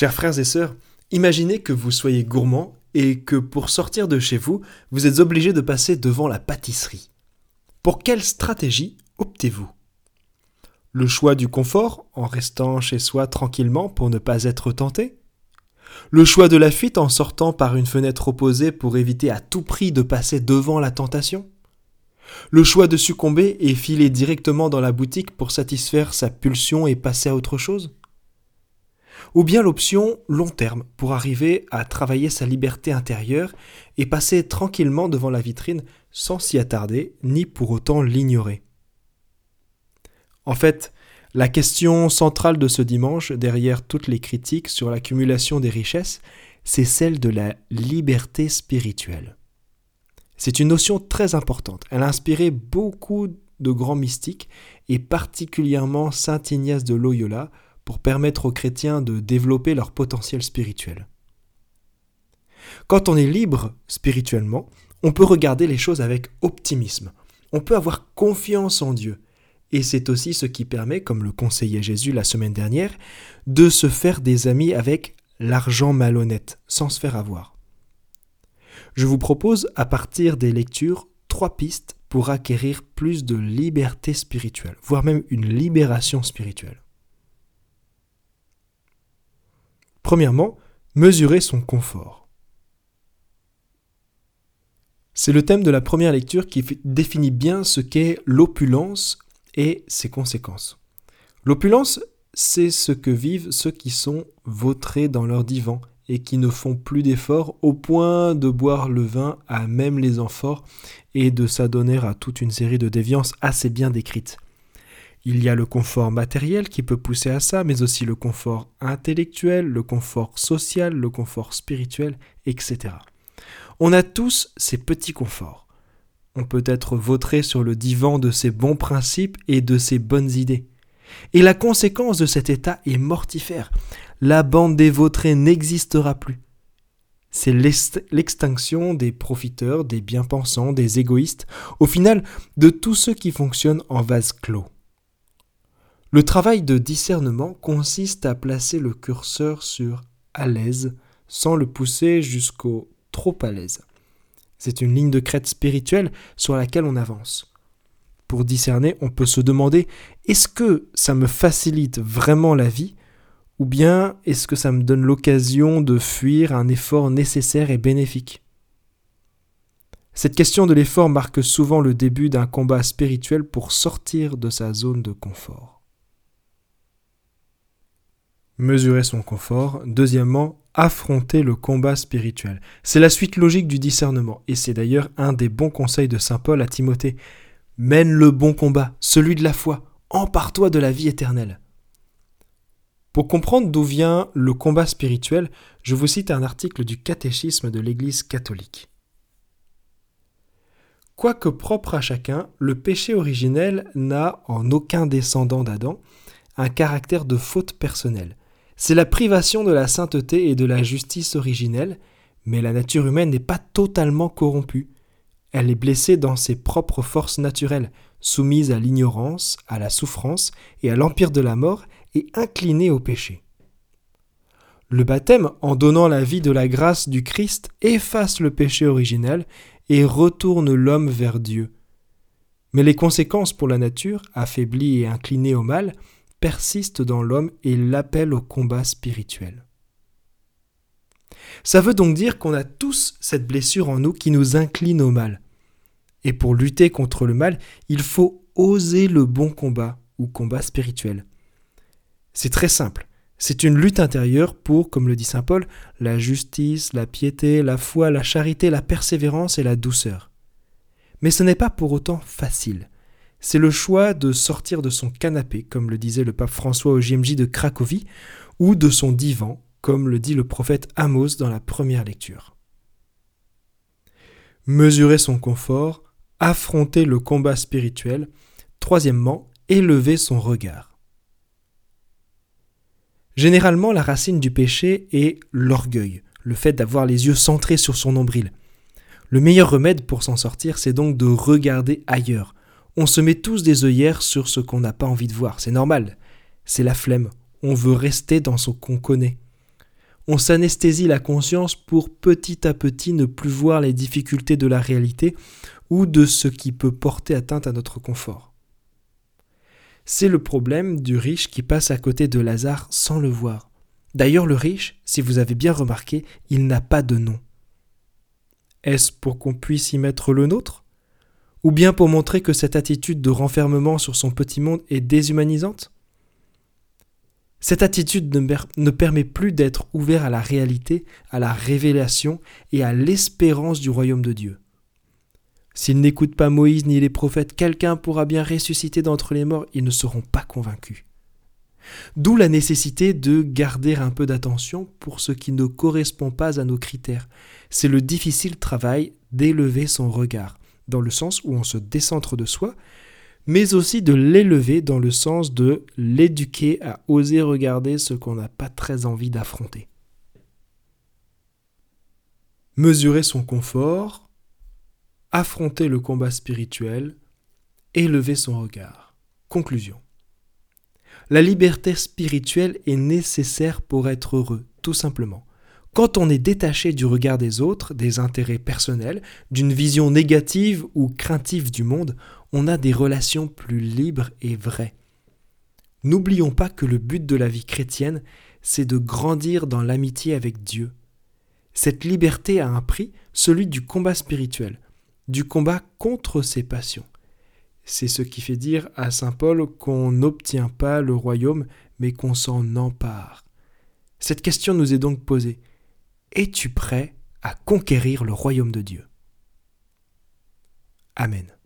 Chers frères et sœurs, imaginez que vous soyez gourmand et que pour sortir de chez vous, vous êtes obligé de passer devant la pâtisserie. Pour quelle stratégie optez-vous? Le choix du confort, en restant chez soi tranquillement pour ne pas être tenté? Le choix de la fuite en sortant par une fenêtre opposée pour éviter à tout prix de passer devant la tentation? Le choix de succomber et filer directement dans la boutique pour satisfaire sa pulsion et passer à autre chose? Ou bien l'option long terme pour arriver à travailler sa liberté intérieure et passer tranquillement devant la vitrine sans s'y attarder ni pour autant l'ignorer. En fait, la question centrale de ce dimanche, derrière toutes les critiques sur l'accumulation des richesses, c'est celle de la liberté spirituelle. C'est une notion très importante. Elle a inspiré beaucoup de grands mystiques, et particulièrement Saint Ignace de Loyola, pour permettre aux chrétiens de développer leur potentiel spirituel. Quand on est libre spirituellement, on peut regarder les choses avec optimisme. On peut avoir confiance en Dieu. Et c'est aussi ce qui permet, comme le conseillait Jésus la semaine dernière, de se faire des amis avec l'argent malhonnête, sans se faire avoir. Je vous propose, à partir des lectures, trois pistes pour acquérir plus de liberté spirituelle, voire même une libération spirituelle. Premièrement, mesurer son confort. C'est le thème de la première lecture qui définit bien ce qu'est l'opulence et ses conséquences. L'opulence, c'est ce que vivent ceux qui sont vautrés dans leur divan et qui ne font plus d'efforts au point de boire le vin à même les amphores et de s'adonner à toute une série de déviances assez bien décrites. Il y a le confort matériel qui peut pousser à ça, mais aussi le confort intellectuel, le confort social, le confort spirituel, etc. On a tous ces petits conforts. On peut être vautré sur le divan de ses bons principes et de ses bonnes idées. Et la conséquence de cet état est mortifère. La bande des vautrés n'existera plus. C'est l'extinction des profiteurs, des bien-pensants, des égoïstes, au final de tous ceux qui fonctionnent en vase clos. Le travail de discernement consiste à placer le curseur sur à l'aise sans le pousser jusqu'au trop à l'aise. C'est une ligne de crête spirituelle sur laquelle on avance. Pour discerner, on peut se demander est-ce que ça me facilite vraiment la vie ou bien est-ce que ça me donne l'occasion de fuir un effort nécessaire et bénéfique? Cette question de l'effort marque souvent le début d'un combat spirituel pour sortir de sa zone de confort mesurer son confort. Deuxièmement, affronter le combat spirituel. C'est la suite logique du discernement, et c'est d'ailleurs un des bons conseils de Saint Paul à Timothée. Mène le bon combat, celui de la foi, empare-toi de la vie éternelle. Pour comprendre d'où vient le combat spirituel, je vous cite un article du catéchisme de l'Église catholique. Quoique propre à chacun, le péché originel n'a en aucun descendant d'Adam un caractère de faute personnelle. C'est la privation de la sainteté et de la justice originelle, mais la nature humaine n'est pas totalement corrompue. Elle est blessée dans ses propres forces naturelles, soumise à l'ignorance, à la souffrance et à l'empire de la mort, et inclinée au péché. Le baptême, en donnant la vie de la grâce du Christ, efface le péché originel et retourne l'homme vers Dieu. Mais les conséquences pour la nature, affaiblie et inclinée au mal, persiste dans l'homme et l'appelle au combat spirituel. Ça veut donc dire qu'on a tous cette blessure en nous qui nous incline au mal. Et pour lutter contre le mal, il faut oser le bon combat ou combat spirituel. C'est très simple. C'est une lutte intérieure pour, comme le dit Saint Paul, la justice, la piété, la foi, la charité, la persévérance et la douceur. Mais ce n'est pas pour autant facile c'est le choix de sortir de son canapé, comme le disait le pape François au JMJ de Cracovie, ou de son divan, comme le dit le prophète Amos dans la première lecture. Mesurer son confort, affronter le combat spirituel, troisièmement, élever son regard. Généralement, la racine du péché est l'orgueil, le fait d'avoir les yeux centrés sur son nombril. Le meilleur remède pour s'en sortir, c'est donc de regarder ailleurs, on se met tous des œillères sur ce qu'on n'a pas envie de voir. C'est normal. C'est la flemme. On veut rester dans ce qu'on connaît. on s'anesthésie la conscience pour petit à petit ne plus voir les difficultés de la réalité ou de ce qui peut porter atteinte à notre confort. C'est le problème du riche qui passe à côté de Lazare sans le voir. D'ailleurs, le riche, si vous avez bien remarqué, il n'a pas de nom. Est-ce pour qu'on puisse y mettre le nôtre? Ou bien pour montrer que cette attitude de renfermement sur son petit monde est déshumanisante? Cette attitude ne, permet plus d'être ouvert à la réalité, à la révélation et à l'espérance du royaume de Dieu. S'ils n'écoutent pas Moïse ni les prophètes, quelqu'un pourra bien ressusciter d'entre les morts, ils ne seront pas convaincus. D'où la nécessité de garder un peu d'attention pour ce qui ne correspond pas à nos critères. C'est le difficile travail d'élever son regard, dans le sens où on se décentre de soi, mais aussi de l'élever dans le sens de l'éduquer à oser regarder ce qu'on n'a pas très envie d'affronter. Mesurer son confort, affronter le combat spirituel, élever son regard. Conclusion. La liberté spirituelle est nécessaire pour être heureux, tout simplement. Quand on est détaché du regard des autres, des intérêts personnels, d'une vision négative ou craintive du monde, on a des relations plus libres et vraies. N'oublions pas que le but de la vie chrétienne, c'est de grandir dans l'amitié avec Dieu. Cette liberté a un prix, celui du combat spirituel du combat contre ses passions. C'est ce qui fait dire à Saint Paul qu'on n'obtient pas le royaume, mais qu'on s'en empare. Cette question nous est donc posée. Es-tu prêt à conquérir le royaume de Dieu? Amen.